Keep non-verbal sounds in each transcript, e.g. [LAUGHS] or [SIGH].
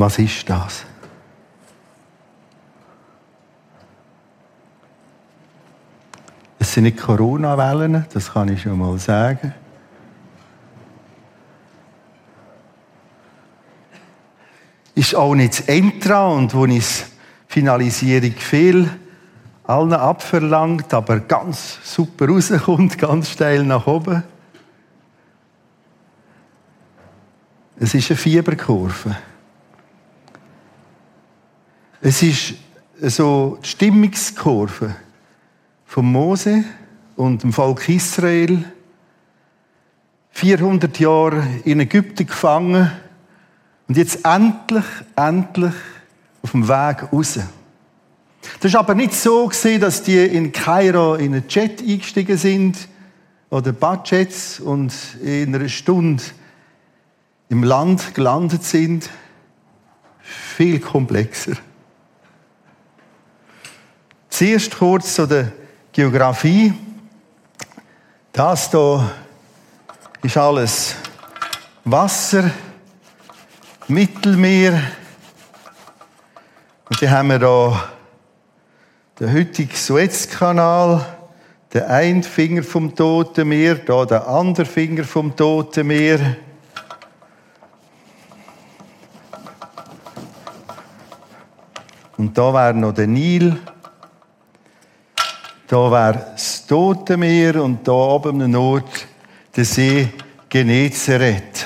Was ist das? Es sind nicht Corona-Wellen, das kann ich schon mal sagen. Ist auch nicht das Entra und wo ich Finalisierung viel allen abverlangt, aber ganz super rauskommt, ganz steil nach oben. Es ist eine Fieberkurve. Es ist so die Stimmungskurve von Mose und dem Volk Israel. 400 Jahre in Ägypten gefangen und jetzt endlich, endlich auf dem Weg raus. Das war aber nicht so dass die in Kairo in einen Jet eingestiegen sind oder Budgets und in einer Stunde im Land gelandet sind. Viel komplexer. Zuerst kurz zu der Geografie. Das hier ist alles Wasser, Mittelmeer. Und dann haben wir hier den heutigen Suezkanal, den einen Finger vom Toten Meer, da der andere Finger vom Toten Meer. Und da wäre noch der Nil. Da wäre das Tote Meer und da oben im Nord der See Genezareth.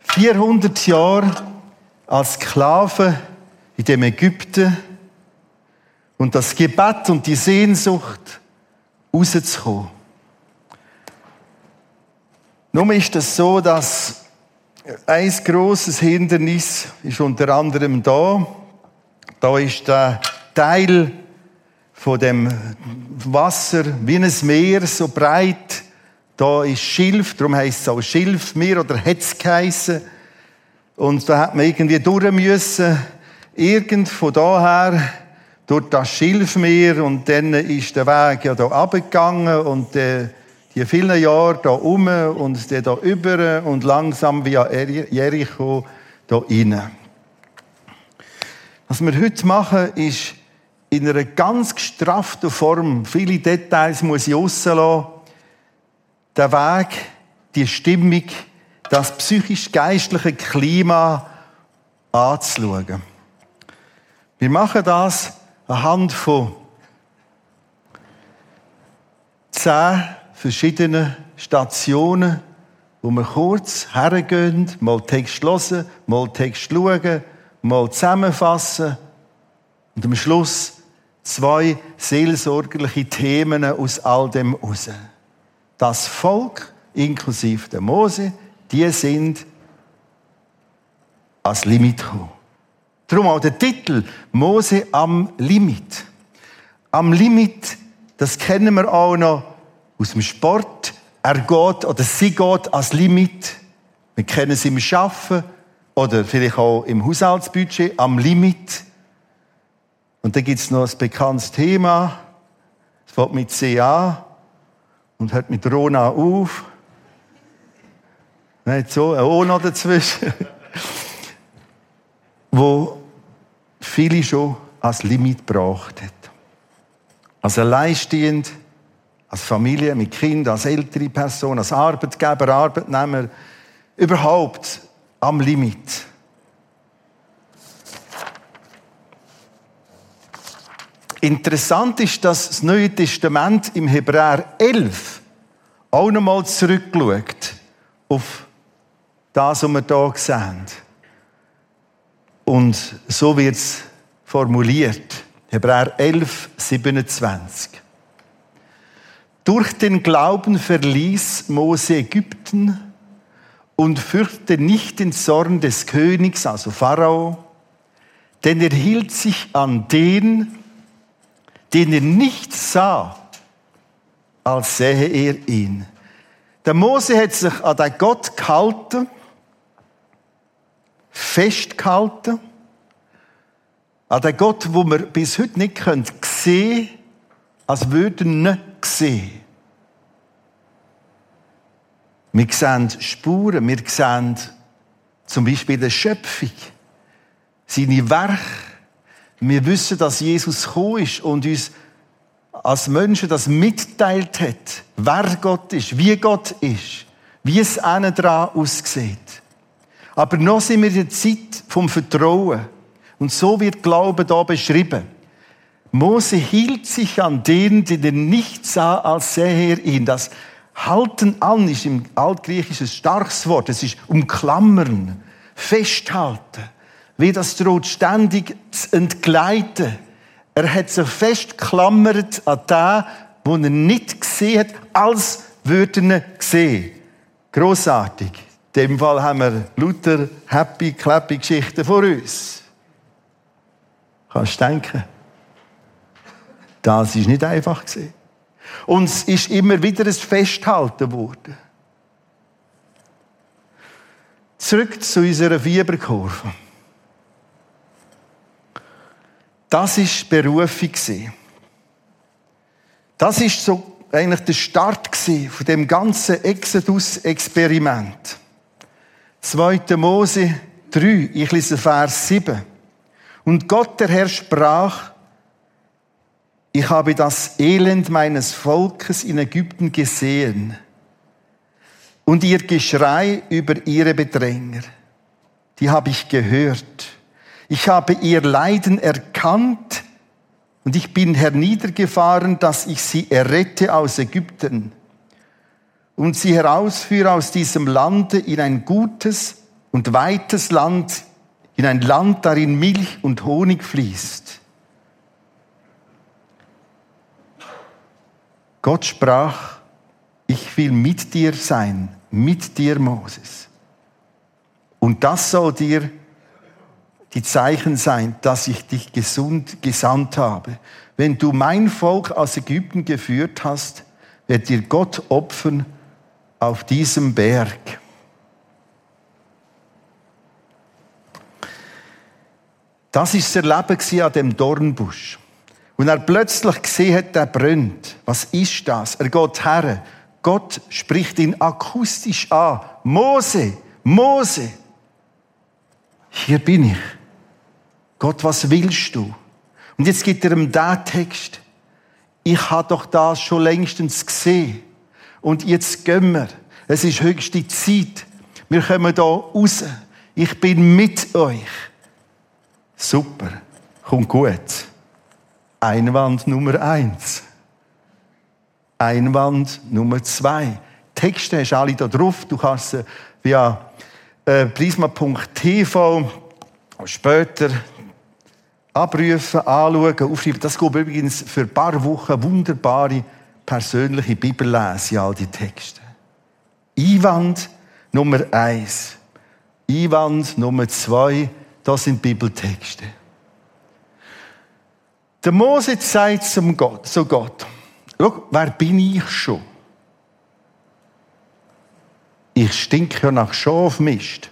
Vierhundert Jahre als Sklave in dem Ägypten und das Gebet und die Sehnsucht rauszukommen. Nun ist es so, dass ein großes Hindernis ist unter anderem da. Da ist der Teil von dem Wasser wie ein Meer, so breit. Da ist Schilf, darum heißt es auch Schilfmeer oder Hetz geheissen. Und da hat man irgendwie durch müssen, irgend von daher, durch das Schilfmeer und dann ist der Weg ja da abgegangen und äh, die vielen Jahre da um und dann da über und langsam via Jericho da rein. Was wir heute machen, ist in einer ganz gestrafften Form, viele Details muss ich rauslassen, der Weg, die Stimmung, das psychisch-geistliche Klima anzuschauen. Wir machen das anhand von zehn verschiedenen Stationen, wo wir kurz hergehen, mal Text hören, mal Text schauen, mal zusammenfassen und am Schluss zwei seelsorgerliche Themen aus all dem raus. Das Volk, inklusive der Mose, die sind als Limit gekommen. Darum auch der Titel Mose am Limit. Am Limit, das kennen wir auch noch aus dem Sport. Er geht oder sie geht als Limit. Wir kennen es im Schaffen oder vielleicht auch im Haushaltsbudget am Limit. Und dann gibt es noch ein bekanntes Thema. Es fängt mit CA und hört mit Rona auf. Nicht so, ein O noch dazwischen. [LAUGHS] wo viele schon als Limit gebracht hat. Als alleinstehend, als Familie mit Kind, als ältere Person, als Arbeitgeber, Arbeitnehmer, überhaupt am Limit. Interessant ist, dass das Neue Testament im Hebräer 11 auch nochmal zurückschaut auf das, was wir hier sehen. Und so wird es formuliert. Hebräer 11, 27. Durch den Glauben verließ Mose Ägypten und fürchtete nicht den Zorn des Königs, also Pharao, denn er hielt sich an den, den er nicht sah, als sähe er ihn. Der Mose hat sich an den Gott gehalten, festgehalten, an den Gott, wo wir bis heute nicht sehen können, als würden nicht sehen. Wir sehen Spuren, wir sehen zum Beispiel die Schöpfung, seine Werke. Wir wissen, dass Jesus gekommen ist und uns als Menschen das mitteilt hat, wer Gott ist, wie Gott ist, wie es innen dran aussieht. Aber noch sind wir in der Zeit vom Vertrauen. Und so wird Glaube da beschrieben. Mose hielt sich an denen, die er nicht sah, als sähe er ihn. Das Halten an ist im Altgriechischen ein starkes Wort. Es ist umklammern, festhalten. Wie das droht ständig zu entgleiten. Er hat sich festgeklammert an den, wo er nicht gesehen hat, als würde er sehen. Grossartig. In dem Fall haben wir lauter happy, clappy Geschichten vor uns. Kannst du denken? Das ist nicht einfach gesehen. Und es ist immer wieder ein Festhalten worden. Zurück zu unserer Fieberkurve. Das ist Berufung Das ist so eigentlich der Start von dem ganzen Exodus-Experiment. 2. Mose 3, ich lese Vers 7. Und Gott, der Herr, sprach, ich habe das Elend meines Volkes in Ägypten gesehen und ihr Geschrei über ihre Bedränger. Die habe ich gehört. Ich habe ihr Leiden erkannt und ich bin herniedergefahren, dass ich sie errette aus Ägypten und sie herausführe aus diesem Lande in ein gutes und weites Land, in ein Land, darin Milch und Honig fließt. Gott sprach, ich will mit dir sein, mit dir, Moses. Und das soll dir die Zeichen sein, dass ich dich gesund gesandt habe. Wenn du mein Volk aus Ägypten geführt hast, wird dir Gott opfern auf diesem Berg. Das ist das Erleben an dem Dornbusch. Und er plötzlich gesehen hat, der brennt. Was ist das? Er geht her. Gott spricht ihn akustisch an. Mose, Mose. Hier bin ich. Gott, was willst du? Und jetzt gibt er ihm den Text. Ich habe doch das schon längstens gesehen. Und jetzt gehen wir. Es ist höchste Zeit. Wir kommen da raus. Ich bin mit euch. Super. Kommt gut. Einwand Nummer eins. Einwand Nummer zwei. Texte hast du alle da drauf. Du kannst sie via äh, prisma.tv später abrufen, anschauen, aufschreiben. Das geht übrigens für ein paar Wochen wunderbare persönliche Bibellese, all die Texte. Einwand Nummer eins. Einwand Nummer zwei, das sind Bibeltexte. Der Mose sagt zum Gott, zu Gott, schau, wer bin ich schon? Ich stinke ja nach Schafmist.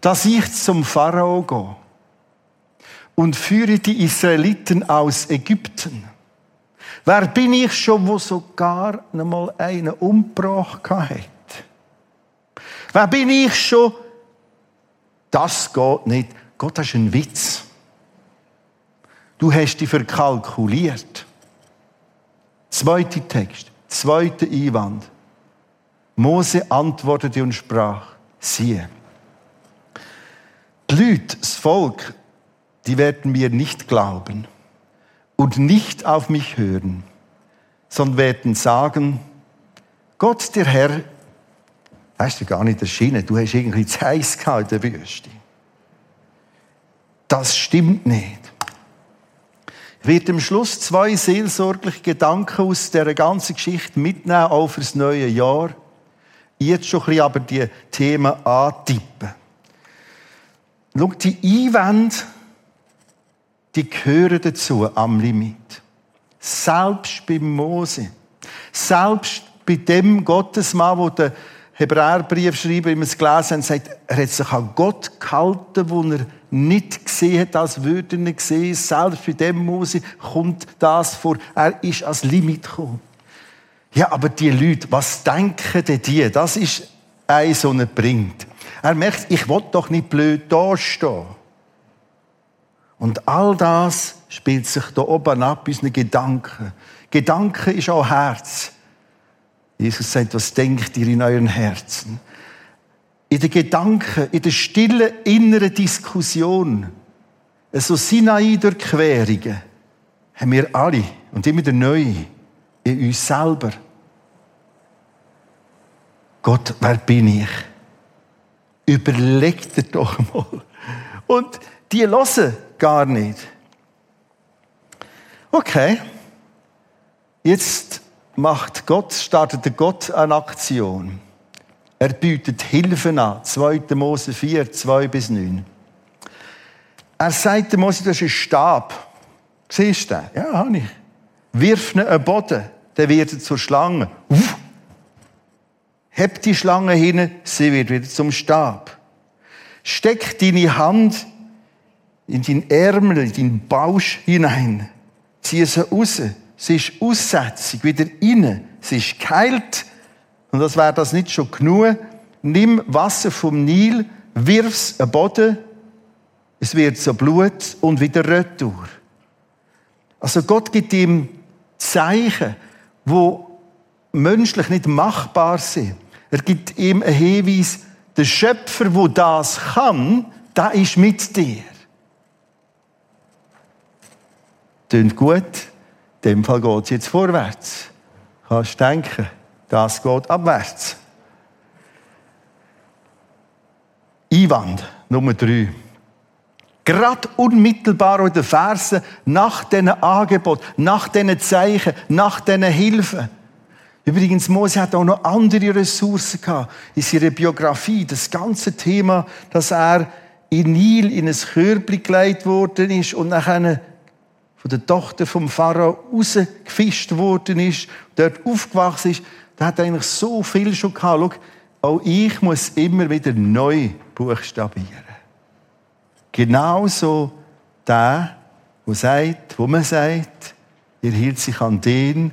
Dass ich zum Pharao gehe und führe die Israeliten aus Ägypten. Wer bin ich schon, wo sogar einmal einen umgebracht hat? Wer bin ich schon? Das geht nicht. Gott, das ist ein Witz. Du hast dich verkalkuliert. Zweiter Text, zweiter Einwand. Mose antwortete und sprach, siehe, die Leute, das Volk, die werden mir nicht glauben und nicht auf mich hören, sondern werden sagen, Gott, der Herr, hast du gar nicht erschienen, du hast irgendwie Zeiss in der Wüste. Das stimmt nicht wird am Schluss zwei seelsorgliche Gedanken aus der ganzen Geschichte mitnehmen, auch fürs neue Jahr. Jetzt schon ein bisschen aber die Themen antippen. Schau, die Einwände, die gehören dazu am Limit. Selbst beim Mose. Selbst bei dem Gottesmann, der Hebräerbriefschreiber immer gelesen hat, sagt, er hat sich an Gott gehalten, wo er nicht gesehen hat, als würde er nicht sehen. Selbst bei dem Mose kommt das vor. Er ist als Limit gekommen. Ja, aber die Leute, was denken denn die? Das ist eins, was er bringt. Er merkt, ich will doch nicht blöd dastehen. Und all das spielt sich da oben ab, unseren Gedanken. Gedanken ist auch Herz. Jesus sagt, was denkt ihr in euren Herzen? In den Gedanken, in der stillen inneren Diskussion, so Sinai-Durchquerungen, haben wir alle und immer wieder neu in uns selber. Gott, wer bin ich? Überlegt dir doch mal. Und die hören gar nicht. Okay. Jetzt macht Gott, startet Gott eine Aktion. Er bietet Hilfe an. 2. Mose 4, 2 bis 9. Er sagt dem Mose, das ist ein Stab. Siehst du den? Ja, habe ich. Wirf ihn einen Boden, der wird zur Schlange. Uff. Heb die Schlange hin, sie wird wieder zum Stab. Steck deine Hand in den Ärmel, in den Bausch hinein. Zieh sie raus. Sie ist Aussetzung, wieder rein. Sie ist geheilt. Und das wäre das nicht schon genug. Nimm Wasser vom Nil, wirf's am Boden. Es wird so Blut und wieder retour. Also Gott gibt ihm Zeichen, wo menschlich nicht machbar sind. Er gibt ihm einen Hinweis, der Schöpfer, wo das kann, da ist mit dir. Tönt gut. In dem Fall geht es jetzt vorwärts. Kannst denken, das geht abwärts. Einwand Nummer drei. Gerade unmittelbar in den Versen nach diesen Angebot, nach diesen Zeichen, nach diesen Hilfen. Übrigens, Mose hat auch noch andere Ressourcen gehabt in seiner Biografie. Das ganze Thema, dass er in Nil in ein Körbchen gelegt worden ist und nachher von der Tochter vom Pharao rausgefischt worden ist, dort aufgewachsen ist, da hat eigentlich so viel schon gehabt. Schau, auch ich muss immer wieder neu buchstabieren. Genauso der, wo sagt, wo man sagt, er hielt sich an den,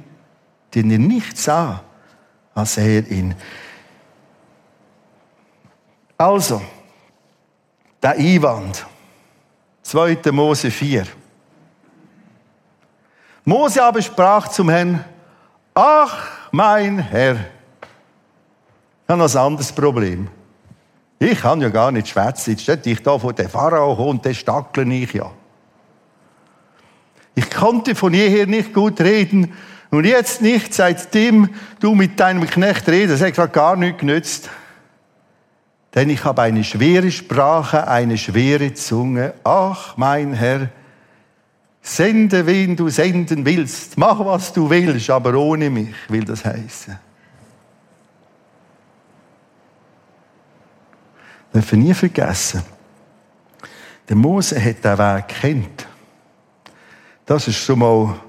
den er nicht sah, als er ihn. Also, der Einwand. 2. Mose 4. Mose aber sprach zum Herrn, ach, mein Herr, ich habe ein anderes Problem. Ich kann ja gar nicht schwätzen. Jetzt steht ich da vor dem Pharao und den stackle ich ja. Ich konnte von jeher nicht gut reden und jetzt nicht, seitdem du mit deinem Knecht redest. Es hat gar nichts genützt. Denn ich habe eine schwere Sprache, eine schwere Zunge. Ach, mein Herr, sende, wen du senden willst. Mach, was du willst, aber ohne mich, will das heißen. dürfen nie vergessen, der Mose hat den Weg kennt. Das ist schon mal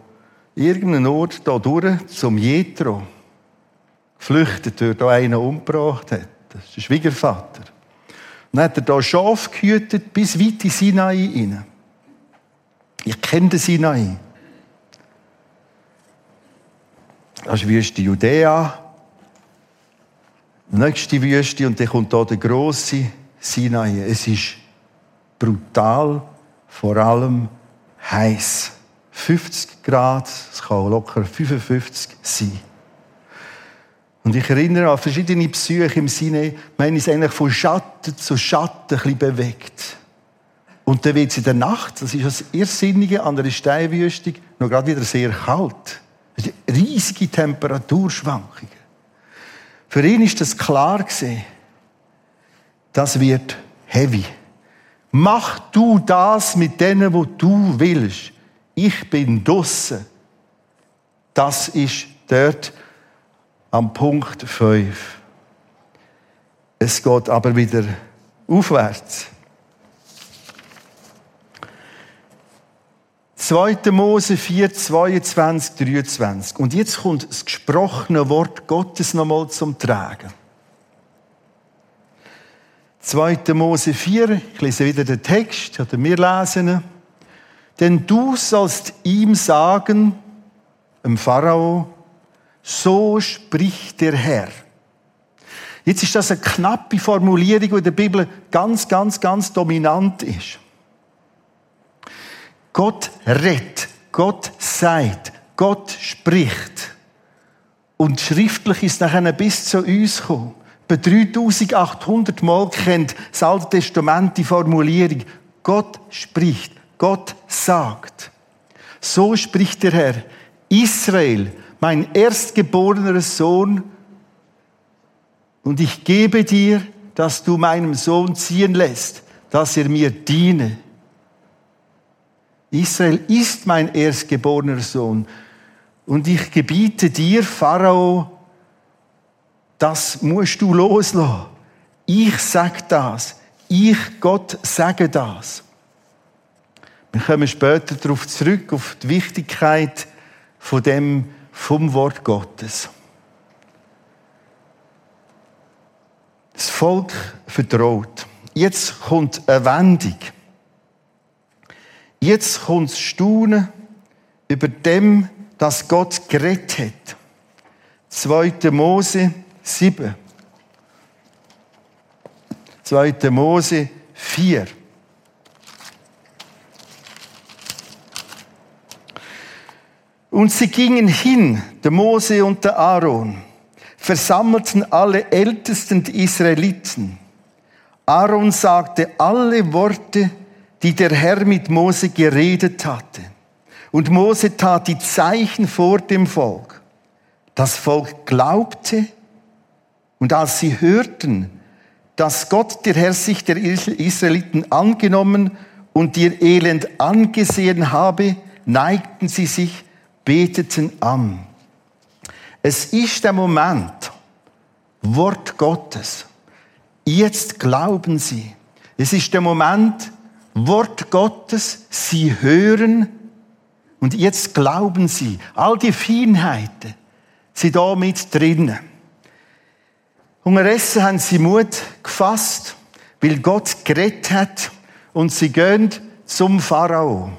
irgendein Ort da durch zum Jethro geflüchtet, der da einen umgebracht hat. Das ist der Schwiegervater. Dann hat er da Schaf gehütet bis weit in Sinai hinein. Ich kenne den Sinai. Das ist Wüste Judäa, nächste Wüste und dann kommt da der große Sinai. Es ist brutal, vor allem heiß. 50 Grad, es kann locker 55 sein. Und ich erinnere an verschiedene Psyche im Sinne, man ist eigentlich von Schatten zu Schatten ein bisschen bewegt. Und dann wird es in der Nacht, das ist das Irrsinnige an der Steinwüste, noch gerade wieder sehr kalt. Riesige Temperaturschwankungen. Für ihn ist das klar gesehen. Das wird heavy. Mach du das mit denen, wo du willst. Ich bin draussen. Das ist dort am Punkt 5. Es geht aber wieder aufwärts. 2. Mose 4, 22, 23. Und jetzt kommt das gesprochene Wort Gottes nochmal zum Tragen. 2. Mose 4, ich lese wieder den Text, oder wir lesen Denn du sollst ihm sagen, dem Pharao, So spricht der Herr. Jetzt ist das eine knappe Formulierung, die in der Bibel ganz, ganz, ganz dominant ist. Gott redet, Gott sagt, Gott spricht. Und schriftlich ist nachher bis zu uns gekommen. Bei 3800 Mal kennt das Alte Testament die Formulierung, Gott spricht, Gott sagt. So spricht der Herr, Israel, mein erstgeborener Sohn, und ich gebe dir, dass du meinem Sohn ziehen lässt, dass er mir diene. Israel ist mein erstgeborener Sohn. Und ich gebiete dir, Pharao, das musst du loslassen. Ich sag das. Ich, Gott, sage das. Wir kommen später darauf zurück, auf die Wichtigkeit von dem, vom Wort Gottes. Das Volk vertraut. Jetzt kommt eine Wendung. Jetzt kommt das Staunen über dem, dass Gott geredet hat. 2. Mose 7. 2. Mose 4. Und sie gingen hin, der Mose und der Aaron, versammelten alle Ältesten der Israeliten. Aaron sagte alle Worte, die der Herr mit Mose geredet hatte. Und Mose tat die Zeichen vor dem Volk. Das Volk glaubte und als sie hörten, dass Gott der Herr sich der Israeliten angenommen und ihr Elend angesehen habe, neigten sie sich, beteten an. Es ist der Moment, Wort Gottes. Jetzt glauben sie. Es ist der Moment, Wort Gottes, sie hören und jetzt glauben sie. All die Feinheiten sind da mit drinnen. Unterdessen haben sie Mut gefasst, weil Gott gerettet hat und sie gehen zum Pharao.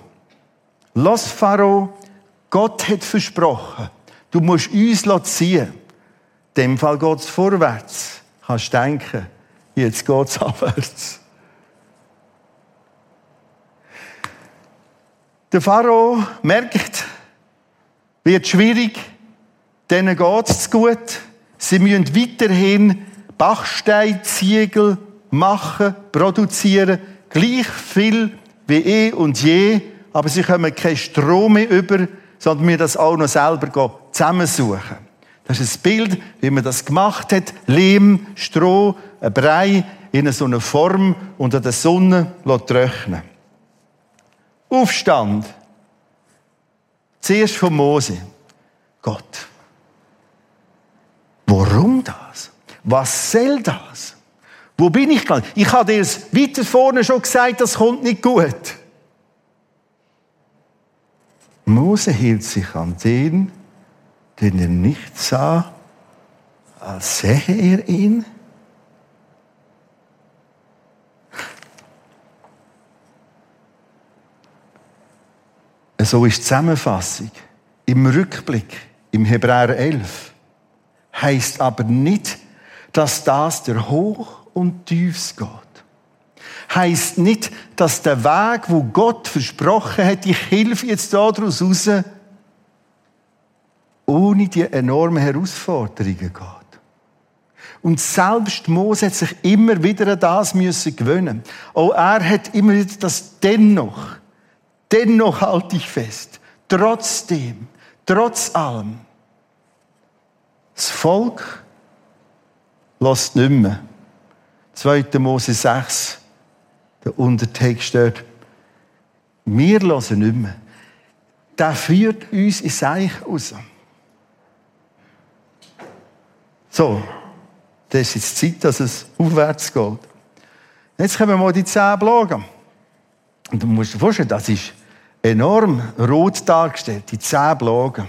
Los Pharao, Gott hat versprochen, du musst uns ziehen. In dem Fall geht es vorwärts. Kannst denken, jetzt geht es [LAUGHS] abwärts. Der Pharao merkt, wird schwierig, denen geht es gut. Sie müssen weiterhin Bachsteinziegel machen, produzieren, gleich viel wie eh und je, aber sie kommen keinen Strom mehr über, sondern müssen das auch noch selber zusammensuchen. Das ist ein Bild, wie man das gemacht hat. Lehm, Stroh, ein Brei in so einer Form unter der Sonne trocknen. Aufstand. Zuerst von Mose. Gott. Warum das? Was soll das? Wo bin ich gerade? Ich habe dir es weiter vorne schon gesagt, das kommt nicht gut. Mose hielt sich an den, den er nicht sah, als sähe er ihn. So ist die Zusammenfassung. Im Rückblick, im Hebräer 11, heißt aber nicht, dass das der Hoch und Tiefs geht. Heißt nicht, dass der Weg, wo Gott versprochen hat, ich helfe jetzt daraus raus, ohne die enormen Herausforderungen geht. Und selbst Mose hat sich immer wieder an das müssen gewöhnen. Auch er hat immer wieder das dennoch Dennoch halte ich fest, trotzdem, trotz allem, das Volk lässt nicht mehr. 2. Mose 6, der Untertext dort. Wir hören nicht mehr. Der führt uns ins Eich raus. So, das ist jetzt Zeit, dass es aufwärts geht. Jetzt können wir mal die zehn Blagen. Und du musst dir vorstellen, das ist enorm rot dargestellt, die zehn Blagen.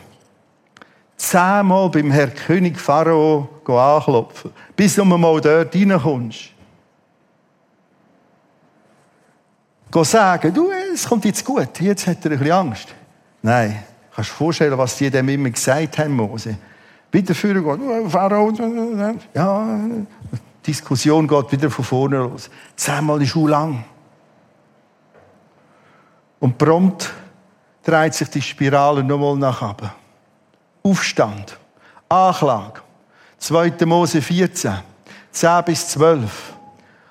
Zehnmal beim Herr König Pharao anklopfen, bis du mal dort reinkommst. Go sagen, du, es kommt jetzt gut, jetzt hat er ein bisschen Angst. Nein, kannst du dir vorstellen, was die dem immer gesagt haben, Mose? Wieder führen geht. Pharao, ja, Diskussion geht wieder von vorne los. Zehnmal ist schon lang. Und prompt dreht sich die Spirale nochmal nach oben. Aufstand, Anklage. 2. Mose 14, 10 bis 12.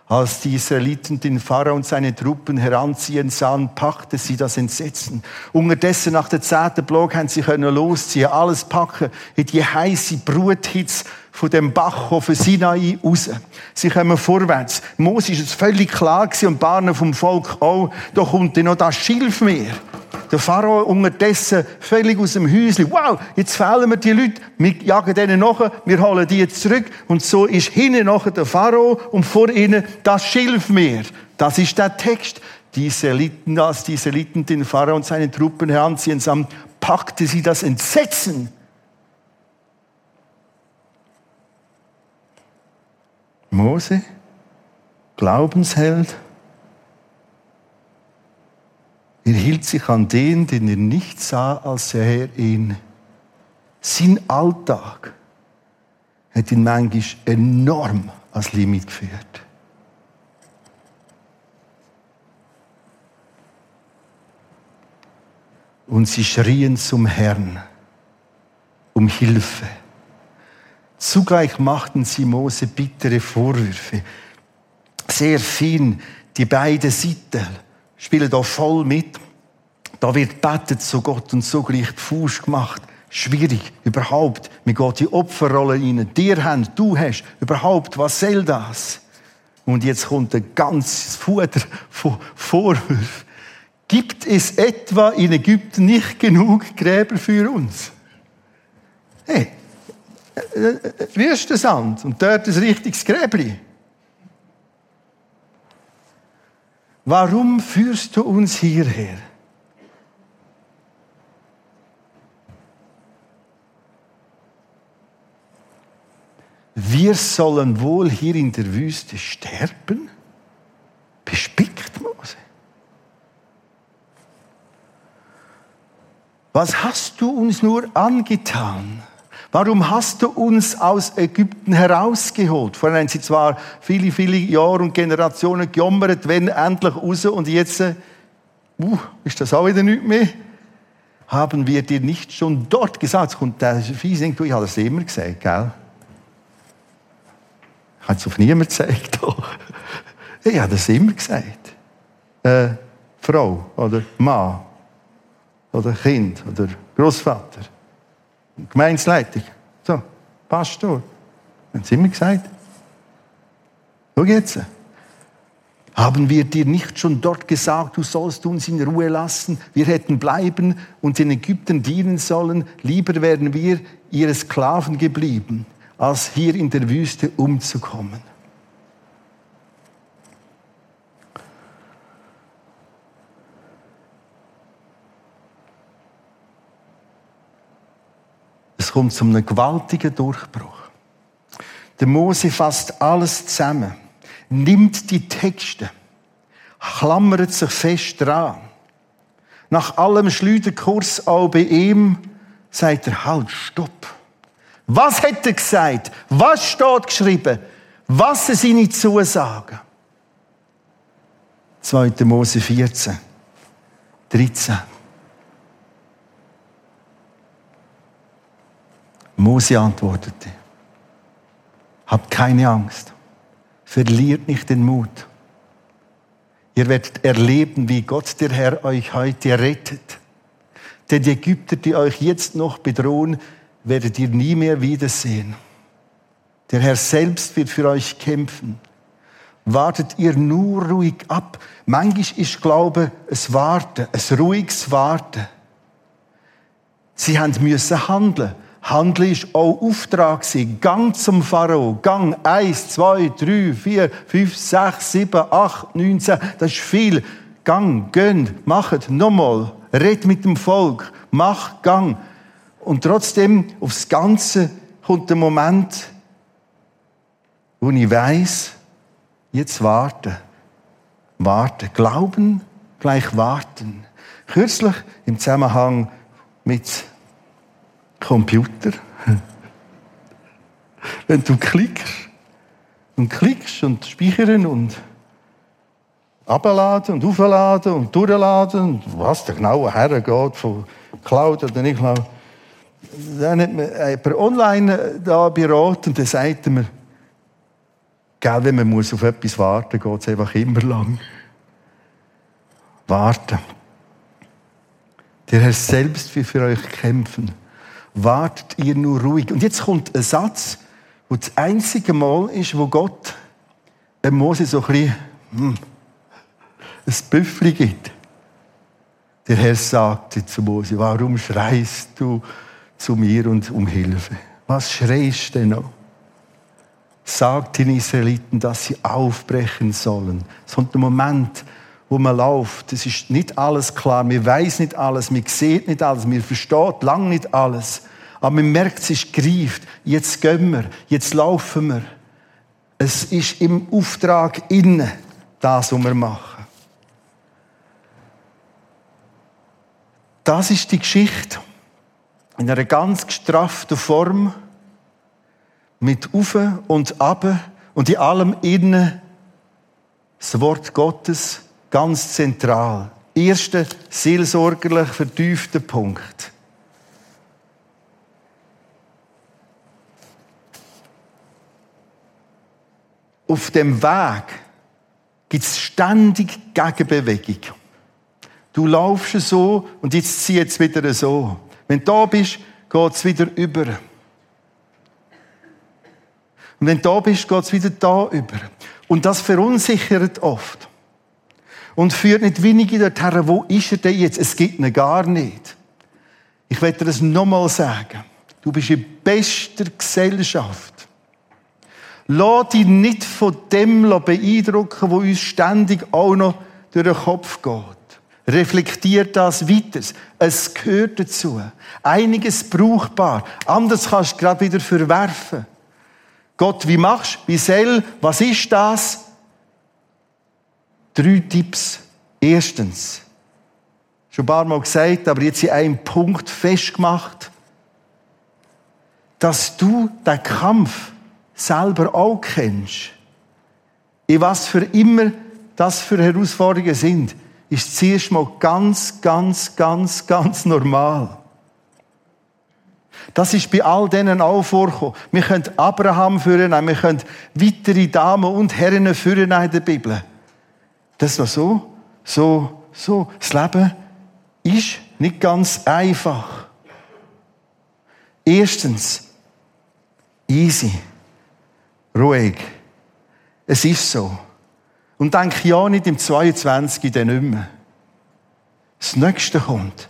Als die Israeliten den Pharao und seine Truppen heranziehen sahen, packte sie das Entsetzen. Unterdessen, nach der zehnten Blog, haben sie können losziehen, alles packen, in die heiße Bruthitze von dem Bachhofen Sinai raus. Sie kommen vorwärts. Mose ist es völlig klar gewesen und Barnen vom Volk auch, da kommt dann noch das Schilfmeer. Der Pharao unterdessen völlig aus dem Häuschen. Wow, jetzt fehlen mir die Leute. Wir jagen denen nach, wir holen die jetzt zurück. Und so ist hinten nachher der Pharao und vor ihnen das Schilfmeer. Das ist der Text. Die Israeliten, als die Israeliten den Pharao und seine Truppen heranziehen sahen, packte sie das Entsetzen. Mose, Glaubensheld, er hielt sich an den, den er nicht sah, als er ihn. Sein Alltag hat ihn manchmal enorm als Limit geführt. Und sie schrien zum Herrn um Hilfe. Zugleich machten sie Mose bittere Vorwürfe. Sehr fein die beiden Seiten spielen da voll mit. Da wird betet zu Gott und so gleich die Fuß gemacht. Schwierig, überhaupt. Mir geht die Opferrolle rein. Dir haben, du hast, überhaupt, was soll das? Und jetzt kommt ein ganzes Futter von Vorwürfen. Gibt es etwa in Ägypten nicht genug Gräber für uns? Hey, Wüstensand und dort ein richtiges Gräbli. Warum führst du uns hierher? Wir sollen wohl hier in der Wüste sterben? Bespickt Mose. Was hast du uns nur angetan? Warum hast du uns aus Ägypten herausgeholt? Vorhin haben sie zwar viele, viele Jahre und Generationen gejammert, wenn endlich raus und jetzt, uh, ist das auch wieder nicht mehr? Haben wir dir nicht schon dort gesagt? Jetzt kommt der du, ich habe das immer gesagt, gell? Ich habe es auf niemanden gezeigt. ich habe das immer gesagt. Äh, Frau oder Mann oder Kind oder Großvater Gemeinsleitung. So, Pastor. Haben sie immer gesagt. Schau jetzt. Haben wir dir nicht schon dort gesagt, du sollst uns in Ruhe lassen? Wir hätten bleiben und den Ägyptern dienen sollen. Lieber wären wir ihre Sklaven geblieben, als hier in der Wüste umzukommen. Kommt zu einem gewaltigen Durchbruch. Der Mose fasst alles zusammen, nimmt die Texte, klammert sich fest dran. Nach allem Schleuderkurs auch bei ihm sagt er, halt, stopp. Was hat er gesagt? Was steht geschrieben? Was sind seine Zusagen? 2. Mose 14, 13. Mose antwortete, habt keine Angst, verliert nicht den Mut. Ihr werdet erleben, wie Gott der Herr euch heute rettet. Denn die Ägypter, die euch jetzt noch bedrohen, werdet ihr nie mehr wiedersehen. Der Herr selbst wird für euch kämpfen. Wartet ihr nur ruhig ab. Manchmal ist Glaube es Warten, ein ruhiges Warten. Sie haben müssen handeln. Handeln ist auch Auftrag gewesen. Gang zum Pharao. Gang. Eins, zwei, drei, vier, fünf, sechs, sieben, acht, neun, zehn. Das ist viel. Gang, gönnt, macht, nochmal. Red mit dem Volk. Mach, gang. Und trotzdem, aufs Ganze kommt der Moment, wo ich weiß, jetzt warten. Warten. Glauben gleich warten. Kürzlich im Zusammenhang mit Computer. [LAUGHS] Wenn du klickst und klickst und speichern und abladen und aufladen und durchladen und was der genau hergeht, von Cloud oder nicht Cloud. Dann hat mir jemand online da beraten und dann sagte mir, gell, wenn man muss auf etwas warten, geht es einfach immer lang. Warten. Der Herr selbst will für euch kämpfen. Wartet ihr nur ruhig. Und jetzt kommt ein Satz, wo das einzige Mal ist, wo Gott dem Mose so ein bisschen, hm, ein Büffli gibt. Der Herr sagte zu Mose, warum schreist du zu mir und um Hilfe? Was schreist denn noch? Sagt den Israeliten, dass sie aufbrechen sollen. Es kommt der Moment, wo man läuft. Es ist nicht alles klar. Man weiß nicht alles. Man sieht nicht alles. Man versteht lang nicht alles. Aber man merkt, es ist greift. Jetzt gehen wir. Jetzt laufen wir. Es ist im Auftrag innen, das, was wir machen. Das ist die Geschichte in einer ganz gestrafften Form mit Auf und Ab und in allem innen das Wort Gottes ganz zentral. Erster seelsorgerlich vertiefter Punkt. Auf dem Weg gibt es ständig Gegenbewegung. Du laufst so und jetzt zieh jetzt wieder so. Wenn du da bist, geht es wieder über. Und wenn du da bist, geht es wieder da über. Und das verunsichert oft. Und führt nicht wenige dorthin, wo ist er denn jetzt? Es gibt ihn gar nicht. Ich werde dir das nochmal sagen. Du bist in bester Gesellschaft. Lass dich nicht von dem beeindrucken, wo uns ständig auch noch durch den Kopf geht. Reflektiert das weiter. Es gehört dazu. Einiges brauchbar. Anders kannst du gerade wieder verwerfen. Gott, wie machst du? Wie soll? Was ist das? Drei Tipps. Erstens. Schon ein paar Mal gesagt, aber jetzt in einem Punkt festgemacht. Dass du den Kampf selber auch kennst. In was für immer das für Herausforderungen sind ist zuerst mal ganz, ganz, ganz, ganz normal. Das ist bei all denen auch vorgekommen. Wir können Abraham führen, wir können weitere Damen und Herren führen in der Bibel. Das war so, so, so. Das Leben ist nicht ganz einfach. Erstens, easy, ruhig. Es ist so. Und denke ja nicht im 22. dann nicht mehr. Das Nächste kommt.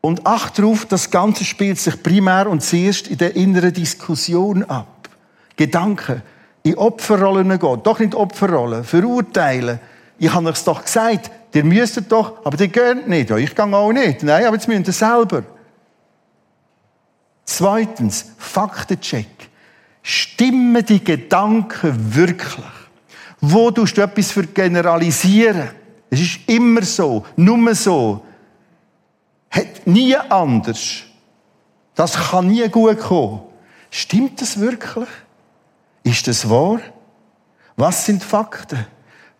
Und acht darauf, das Ganze spielt sich primär und zuerst in der inneren Diskussion ab. Gedanken in Opferrollen gehen. Doch nicht Opferrollen, verurteilen. Ich habe euch doch gesagt, ihr müsstet doch, aber ihr geht nicht. Ja, ich gehe auch nicht. Nein, aber jetzt müsst ihr selber. Zweitens, Faktencheck. Stimmen die Gedanken wirklich? Wo tust du etwas für generalisieren? Es ist immer so, nur so. Hat nie anders. Das kann nie gut kommen. Stimmt das wirklich? Ist das wahr? Was sind Fakten?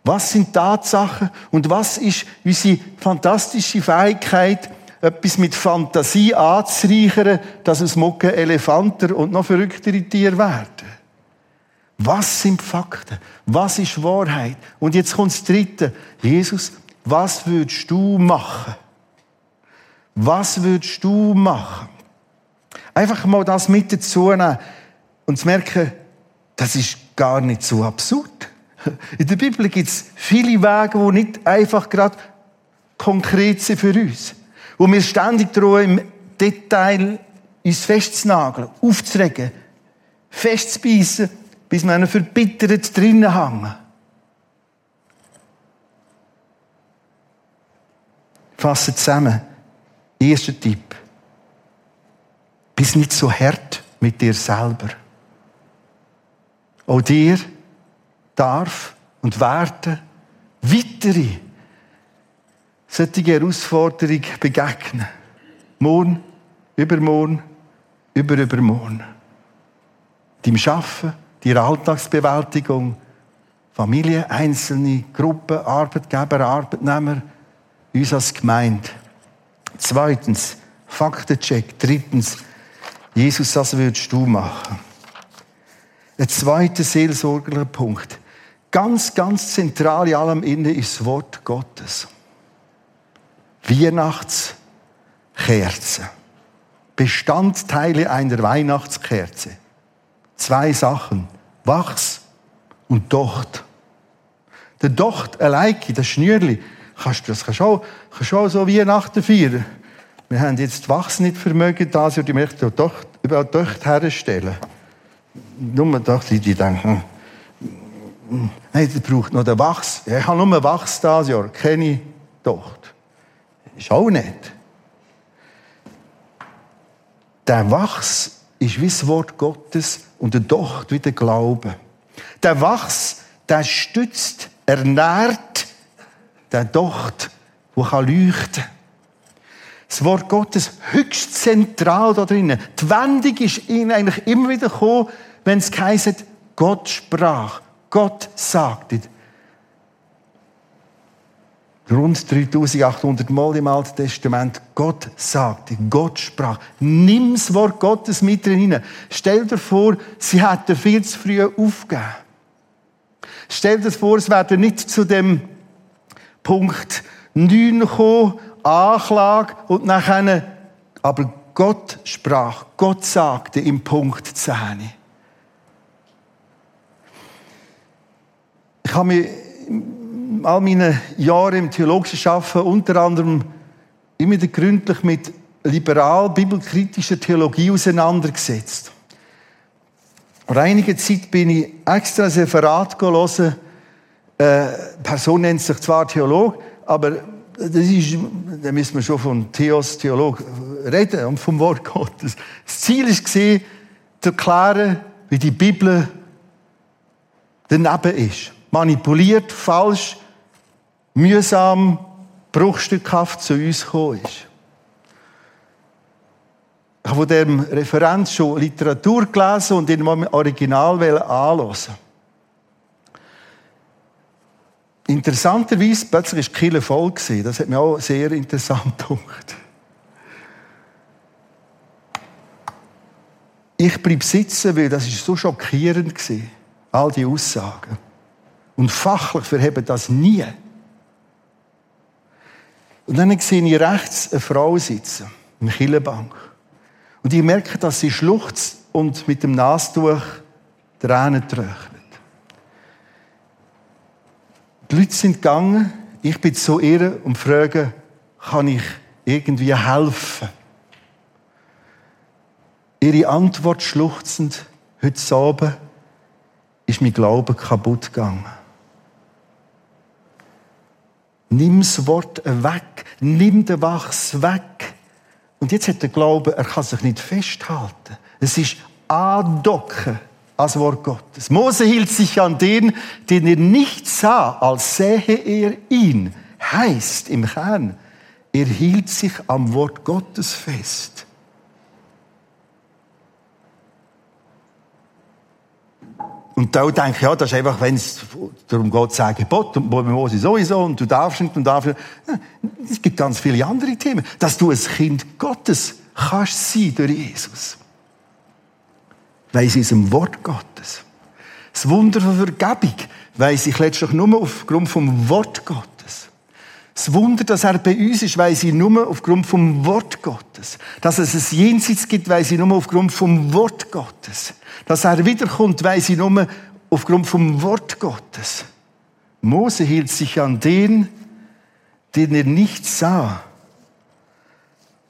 Was sind Tatsachen? Und was ist unsere fantastische Fähigkeit, etwas mit Fantasie anzureichern, dass es Mucke Elefanten und noch verrücktere Tiere werden? Was sind Fakten? Was ist Wahrheit? Und jetzt kommt das Dritte. Jesus, was würdest du machen? Was würdest du machen? Einfach mal das mit dazu nehmen und zu merken, das ist gar nicht so absurd. [LAUGHS] In der Bibel gibt es viele Wege, die nicht einfach gerade konkret sind für uns. Wo wir ständig drohen, im Detail uns festzunageln, aufzuregen, festzubeissen bis wir einen verbittert drinnen hängen. Fasse zusammen. Erster Tipp. Bist nicht so hart mit dir selber. Auch dir darf und werden weitere solche Herausforderung begegnen. Morgen, übermorgen, überübermorgen. deinem Schaffen, deiner Alltagsbewältigung, Familie, einzelne Gruppen, Arbeitgeber, Arbeitnehmer, uns als Gemeinde. Zweitens, Faktencheck. Drittens, Jesus, was würdest du machen? Ein zweiter seelsorgerlicher Punkt. Ganz, ganz zentral in allem innen ist das Wort Gottes. Weihnachtskerze. Bestandteile einer Weihnachtskerze. Zwei Sachen. Wachs und Docht. Der Docht allein, das Schnürli, kannst du das kannst auch, kannst auch so Weihnachten feiern. Wir haben jetzt Wachs nicht vermögen, das Jahr, die möchten doch überall Docht herstellen. Nur doch, die, die denken, hm, nein, der braucht noch den Wachs. Ich habe nur Wachs das Jahr, keine Docht. Ist auch nicht. Der Wachs ist wie das Wort Gottes und der Docht wie der Glaube. Der Wachs, der stützt, ernährt, der Docht, der kann das Wort Gottes höchst zentral da drinnen. Die Wendung ist ihnen eigentlich immer wieder gekommen, wenn es heisst, Gott sprach, Gott sagte. Rund 3800 Mal im Alten Testament, Gott sagte, Gott sprach. Nimm das Wort Gottes mit drin. Stell dir vor, sie hätten viel zu früh aufgegeben. Stell dir vor, es wäre nicht zu dem Punkt 9 gekommen, Anklage und nachher, aber Gott sprach, Gott sagte im Punkt 10. Ich habe mich all meine Jahre im theologischen Arbeiten unter anderem immer wieder gründlich mit liberal bibelkritischer Theologie auseinandergesetzt. Vor einiger Zeit bin ich extra ein Referat gelesen. Äh, Person nennt sich zwar Theolog, aber das ist, da müssen wir schon von Theos, Theolog, reden und vom Wort Gottes. Das Ziel gesehen, zu erklären, wie die Bibel daneben ist. Manipuliert, falsch, mühsam, bruchstückhaft zu uns gekommen ist. Ich habe von diesem Referenz schon Literatur gelesen und mal im Original anhören. Interessanterweise, plötzlich war die Kille voll. Das hat mich auch sehr interessant gemacht. Ich bleibe sitzen, weil das so schockierend war. All die Aussagen. Und fachlich verheben das nie. Und dann sehe ich rechts eine Frau sitzen, eine Killebank. Und ich merke, dass sie schluchzt und mit dem Nastuch Tränen tröchnet. Die Leute sind gegangen, ich bin zu ihr und frage, kann ich irgendwie helfen? Ihre Antwort schluchzend, heute Abend ist mein Glaube kaputt gegangen. Nimm das Wort weg, nimm den Wachs weg. Und jetzt hat der Glaube, er kann sich nicht festhalten. Es ist andocken als Wort Gottes. Mose hielt sich an den, den er nicht sah, als sähe er ihn. Heißt im Kern, er hielt sich am Wort Gottes fest. Und da denke ich, ja, das ist einfach, wenn es darum geht, sagen, Gott, und Mose sowieso, und du darfst nicht, und darfst nicht. Es gibt ganz viele andere Themen. Dass du ein Kind Gottes kannst sein durch Jesus weiss ich im Wort Gottes. Das Wunder von Vergebung weiss ich letztlich nur aufgrund vom Wort Gottes. Das Wunder, dass er bei uns ist, weiss ich nur aufgrund vom Wort Gottes. Dass es ein Jenseits gibt, weiss ich nur aufgrund vom Wort Gottes. Dass er wiederkommt, weiss ich nur aufgrund vom Wort Gottes. Mose hielt sich an den, den er nicht sah,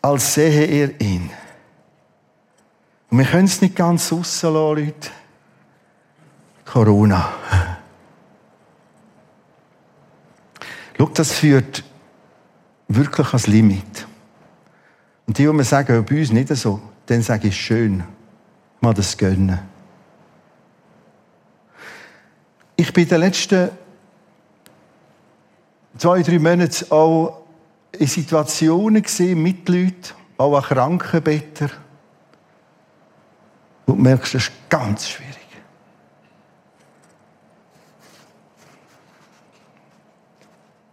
als sähe er ihn. Und wir können es nicht ganz rauslassen, Leute. Corona. Schau, das führt wirklich ans Limit. Und die, die mir sagen, bei uns nicht so, dann sage ich schön, mal das gönnen. Ich bin in den letzten zwei, drei Monaten auch in Situationen gesehen mit Leuten, auch an Krankenbetten, Und du merkst, das ist ganz schwierig.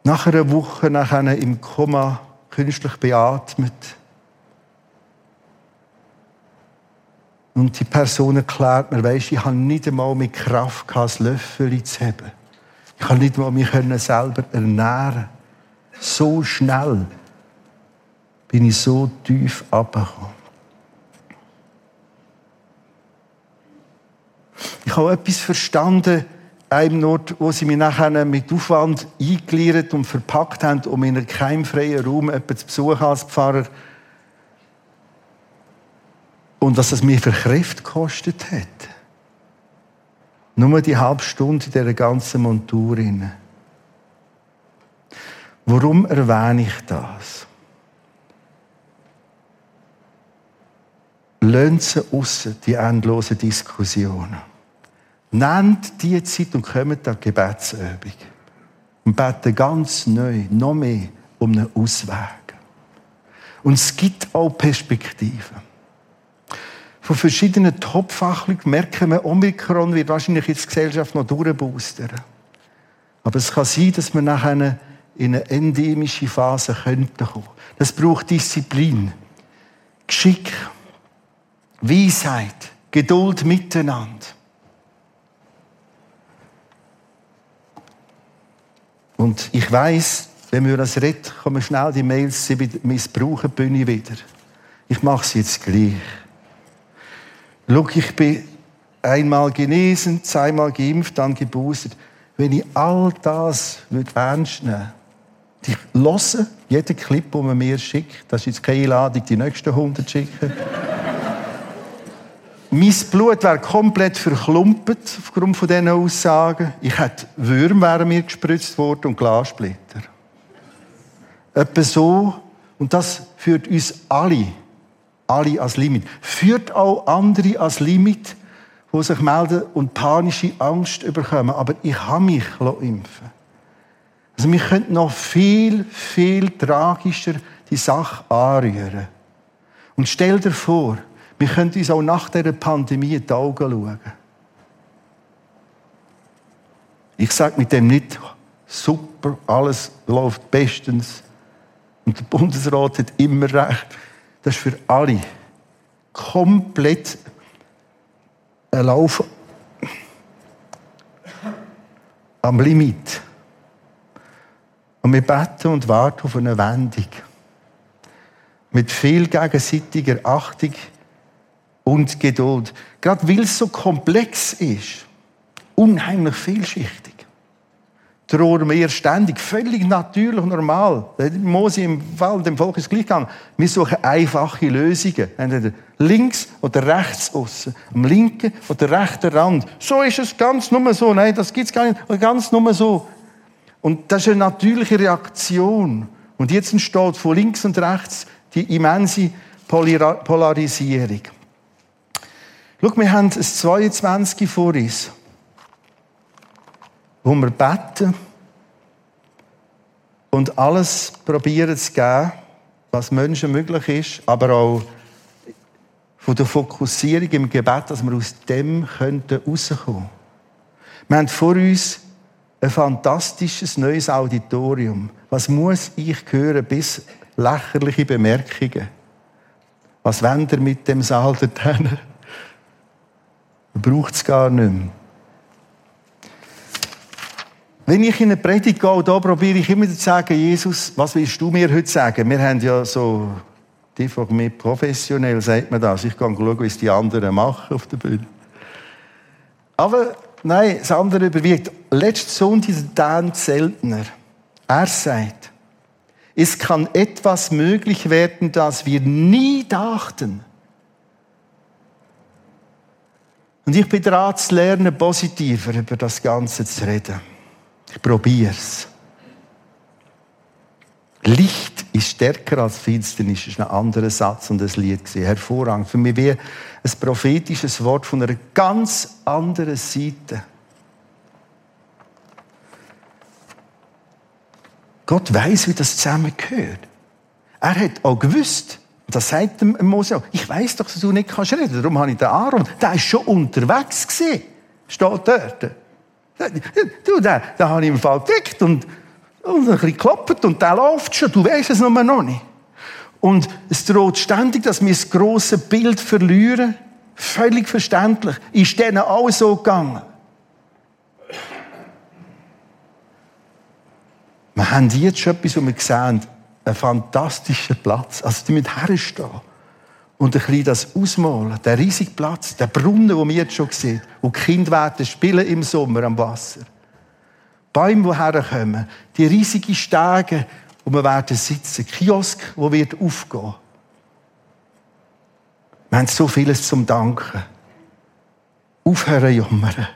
Nach einer Woche, nach einer im Koma, künstlich beatmet. Und die Person erklärt mir, weisst, ich habe nicht einmal mit Kraft gehabt, das Löffel zu haben. Ich kann nicht mal mich selber ernähren. So schnell bin ich so tief abgekommen. Ich habe etwas verstanden, einem Ort, wo sie mich nachher mit Aufwand eingegliedert und verpackt haben, um in einem keimfreien Raum jemanden zu besuchen als Pfarrer. Und was es mir für Kräfte gekostet hat. Nur die halbe Stunde in dieser ganzen Montur. Warum erwähne ich das? Lönt sie aussen, die endlosen Diskussionen. Nehmt die Zeit und kommt an die Gebetsübung. Und beten ganz neu, noch mehr um einen Ausweg. Und es gibt auch Perspektiven. Von verschiedenen Top-Fachleuten merken wir, Omikron wird wahrscheinlich jetzt die Gesellschaft noch durchboostern. Aber es kann sein, dass wir nachher in eine endemische Phase könnten kommen. Das braucht Disziplin, Geschick, Weisheit, Geduld miteinander. Und ich weiß, wenn wir das reden, kommen schnell die Mails, sie missbrauchen die Bühne wieder. Ich mache es jetzt gleich. Schau, ich bin einmal genesen, zweimal geimpft, dann geboostet. Wenn ich all das ernst nehmen ich höre jeden Clip, den man mir schickt, das ist jetzt keine Einladung, die nächsten 100 schicken. Mein Blut wäre komplett verklumpert aufgrund von diesen Aussagen. Ich hätte Würmer wären mir gespritzt worden und Glassplitter. Etwa so. Und das führt uns alle, alle als Limit. Führt auch andere als Limit, die sich melden und panische Angst überkommen. Aber ich habe mich impfen also wir könnten noch viel, viel tragischer die Sache anrühren. Und stell dir vor, wir können uns auch nach dieser Pandemie in die Augen schauen. Ich sage mit dem nicht, super, alles läuft bestens und der Bundesrat hat immer recht. Das ist für alle komplett ein Lauf am Limit. Und wir beten und warten auf eine Wendung. Mit viel gegenseitiger Achtung und Geduld. Gerade weil es so komplex ist. Unheimlich vielschichtig. Drohen wir ständig, völlig natürlich und normal. Mose im Fall, dem Volk ist gleich gegangen. Wir suchen einfache Lösungen. Entweder links oder rechts außen. Am linken oder rechten Rand. So ist es ganz nur so. Nein, das gibt es gar nicht. Ganz nur so. Und das ist eine natürliche Reaktion. Und jetzt entsteht von links und rechts die immense Polarisierung. Schau, wir haben ein 22 vor uns, wo wir beten und alles probieren zu geben, was Menschen möglich ist, aber auch von der Fokussierung im Gebet, dass wir aus dem rauskommen könnten. Wir haben vor uns ein fantastisches neues Auditorium. Was muss ich hören, bis lächerliche Bemerkungen? Was wendet ihr mit dem Saal dorthin? Braucht es gar nicht mehr. Wenn ich in eine Predigt gehe, da probiere ich immer zu sagen, Jesus, was willst du mir heute sagen? Wir haben ja so, die von mir professionell sagt man das. Ich kann schauen, es die anderen machen auf der Bühne. Aber Nein, das andere überwiegt. Letzten Sonntag Dan Zeltner. Er sagt, es kann etwas möglich werden, das wir nie dachten. Und ich bin dran zu lernen, positiver über das Ganze zu reden. Ich probiere es. Licht ist stärker als Finsternis, ist ein anderer Satz und das Lied gesehen. Hervorragend. Für mich wie ein prophetisches Wort von einer ganz anderen Seite. Gott weiß, wie das zusammengehört. Er hat auch gewusst, Das sagt Mose. Ich weiß doch, dass du nicht kannst reden. Darum habe ich den Aaron. Der ist schon unterwegs gewesen. Steht dort. Du, den, den habe ich im Fall gedeckt und, und ein bisschen geklopft und der läuft schon. Du weißt es noch nicht. Und es droht ständig, dass wir das grosse Bild verlieren. Völlig verständlich. Ist denen auch so gegangen. Wir haben jetzt schon etwas, wo wir sehen, einen fantastischen Platz. Also, die müssen herstehen und ein bisschen das ausmalen. Der riesige Platz, der Brunnen, den wir jetzt schon sehen, wo die Kinder werden spielen im Sommer am Wasser. Bäume, die herkommen. Die riesigen Stege, wo wir werden sitzen. Kiosk, wo wird aufgehen. Wir haben so vieles zum Danken. Aufhören jammern.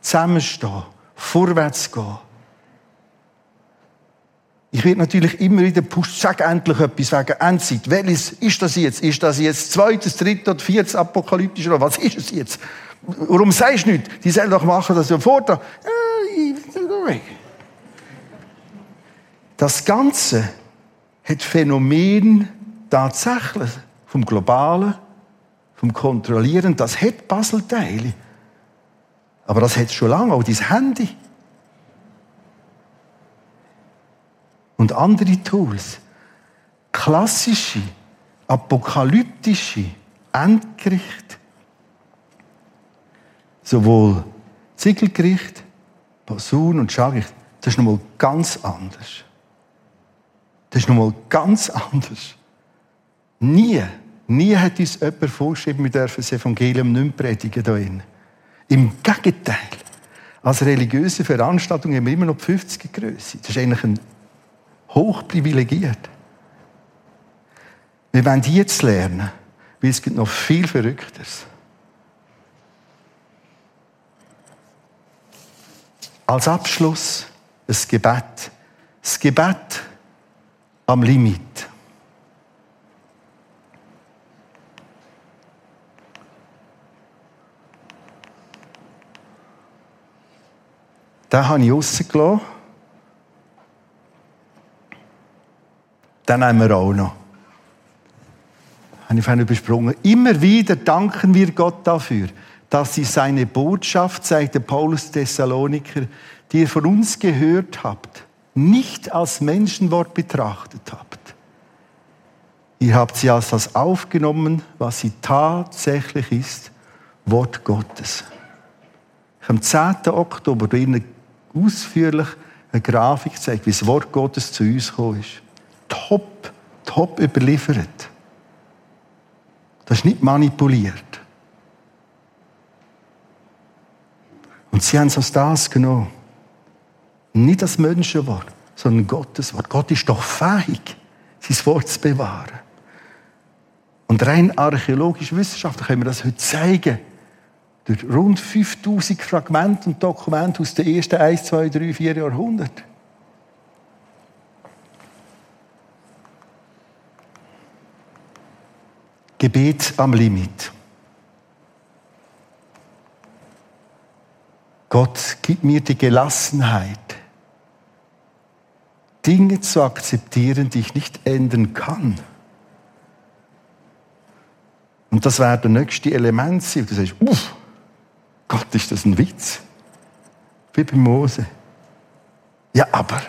Zusammenstehen. Vorwärts gehen. Ich werde natürlich immer wieder pusht, sag endlich etwas wegen Endzeit. Welches ist das jetzt? Ist das jetzt zweites, drittes oder viertes apokalyptisch oder was ist es jetzt? Warum sagst du nicht? Die sollen doch machen, dass du vorher. Das Ganze hat Phänomen tatsächlich vom Globalen, vom Kontrollieren, das hat Puzzleteile. Aber das hat schon lange, auch dein Handy. Und andere Tools. Klassische, apokalyptische Endgericht. Sowohl Ziegelgericht, Posaun und Schagericht. Das ist nochmal ganz anders. Das ist nochmal ganz anders. Nie, nie hat uns jemand vorgeschrieben, wir dürfen das Evangelium nicht mehr predigen hier Im Gegenteil. Als religiöse Veranstaltung haben wir immer noch die 50er Größe. Das ist eigentlich ein hochprivilegiert. Wir wollen jetzt lernen, weil es gibt noch viel Verrückteres. Als Abschluss ein Gebet. Das Gebet am Limit. Den habe ich rausgelassen. Den haben wir auch noch. Habe ich übersprungen. Immer wieder danken wir Gott dafür, dass sie seine Botschaft, sagt der Paulus Thessaloniker, die ihr von uns gehört habt, nicht als Menschenwort betrachtet habt. Ihr habt sie als das aufgenommen, was sie tatsächlich ist, Wort Gottes. Am 10. Oktober Ihnen ausführlich eine Grafik zeigt, wie das Wort Gottes zu uns gekommen ist. Top, top überliefert. Das ist nicht manipuliert. Und sie haben es als das genommen. Nicht das Menschenwort, sondern Gottes Wort. Gott ist doch fähig, sein Wort zu bewahren. Und rein archäologisch wissenschaftlich können wir das heute zeigen. Durch rund 5000 Fragmente und Dokumente aus den ersten 1, 2, 3, 4 Jahrhunderten. Gebet am Limit. Gott, gib mir die Gelassenheit, Dinge zu akzeptieren, die ich nicht ändern kann. Und das wäre der nächste Element sein. Du sagst, uff, Gott, ist das ein Witz? Wie bei Mose. Ja, aber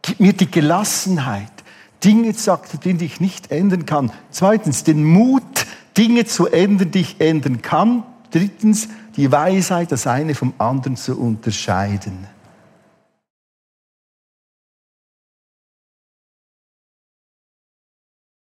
gib mir die Gelassenheit, Dinge akzeptieren, die ich nicht ändern kann. Zweitens, den Mut, Dinge zu ändern, die ich ändern kann. Drittens, die Weisheit, das eine vom anderen zu unterscheiden.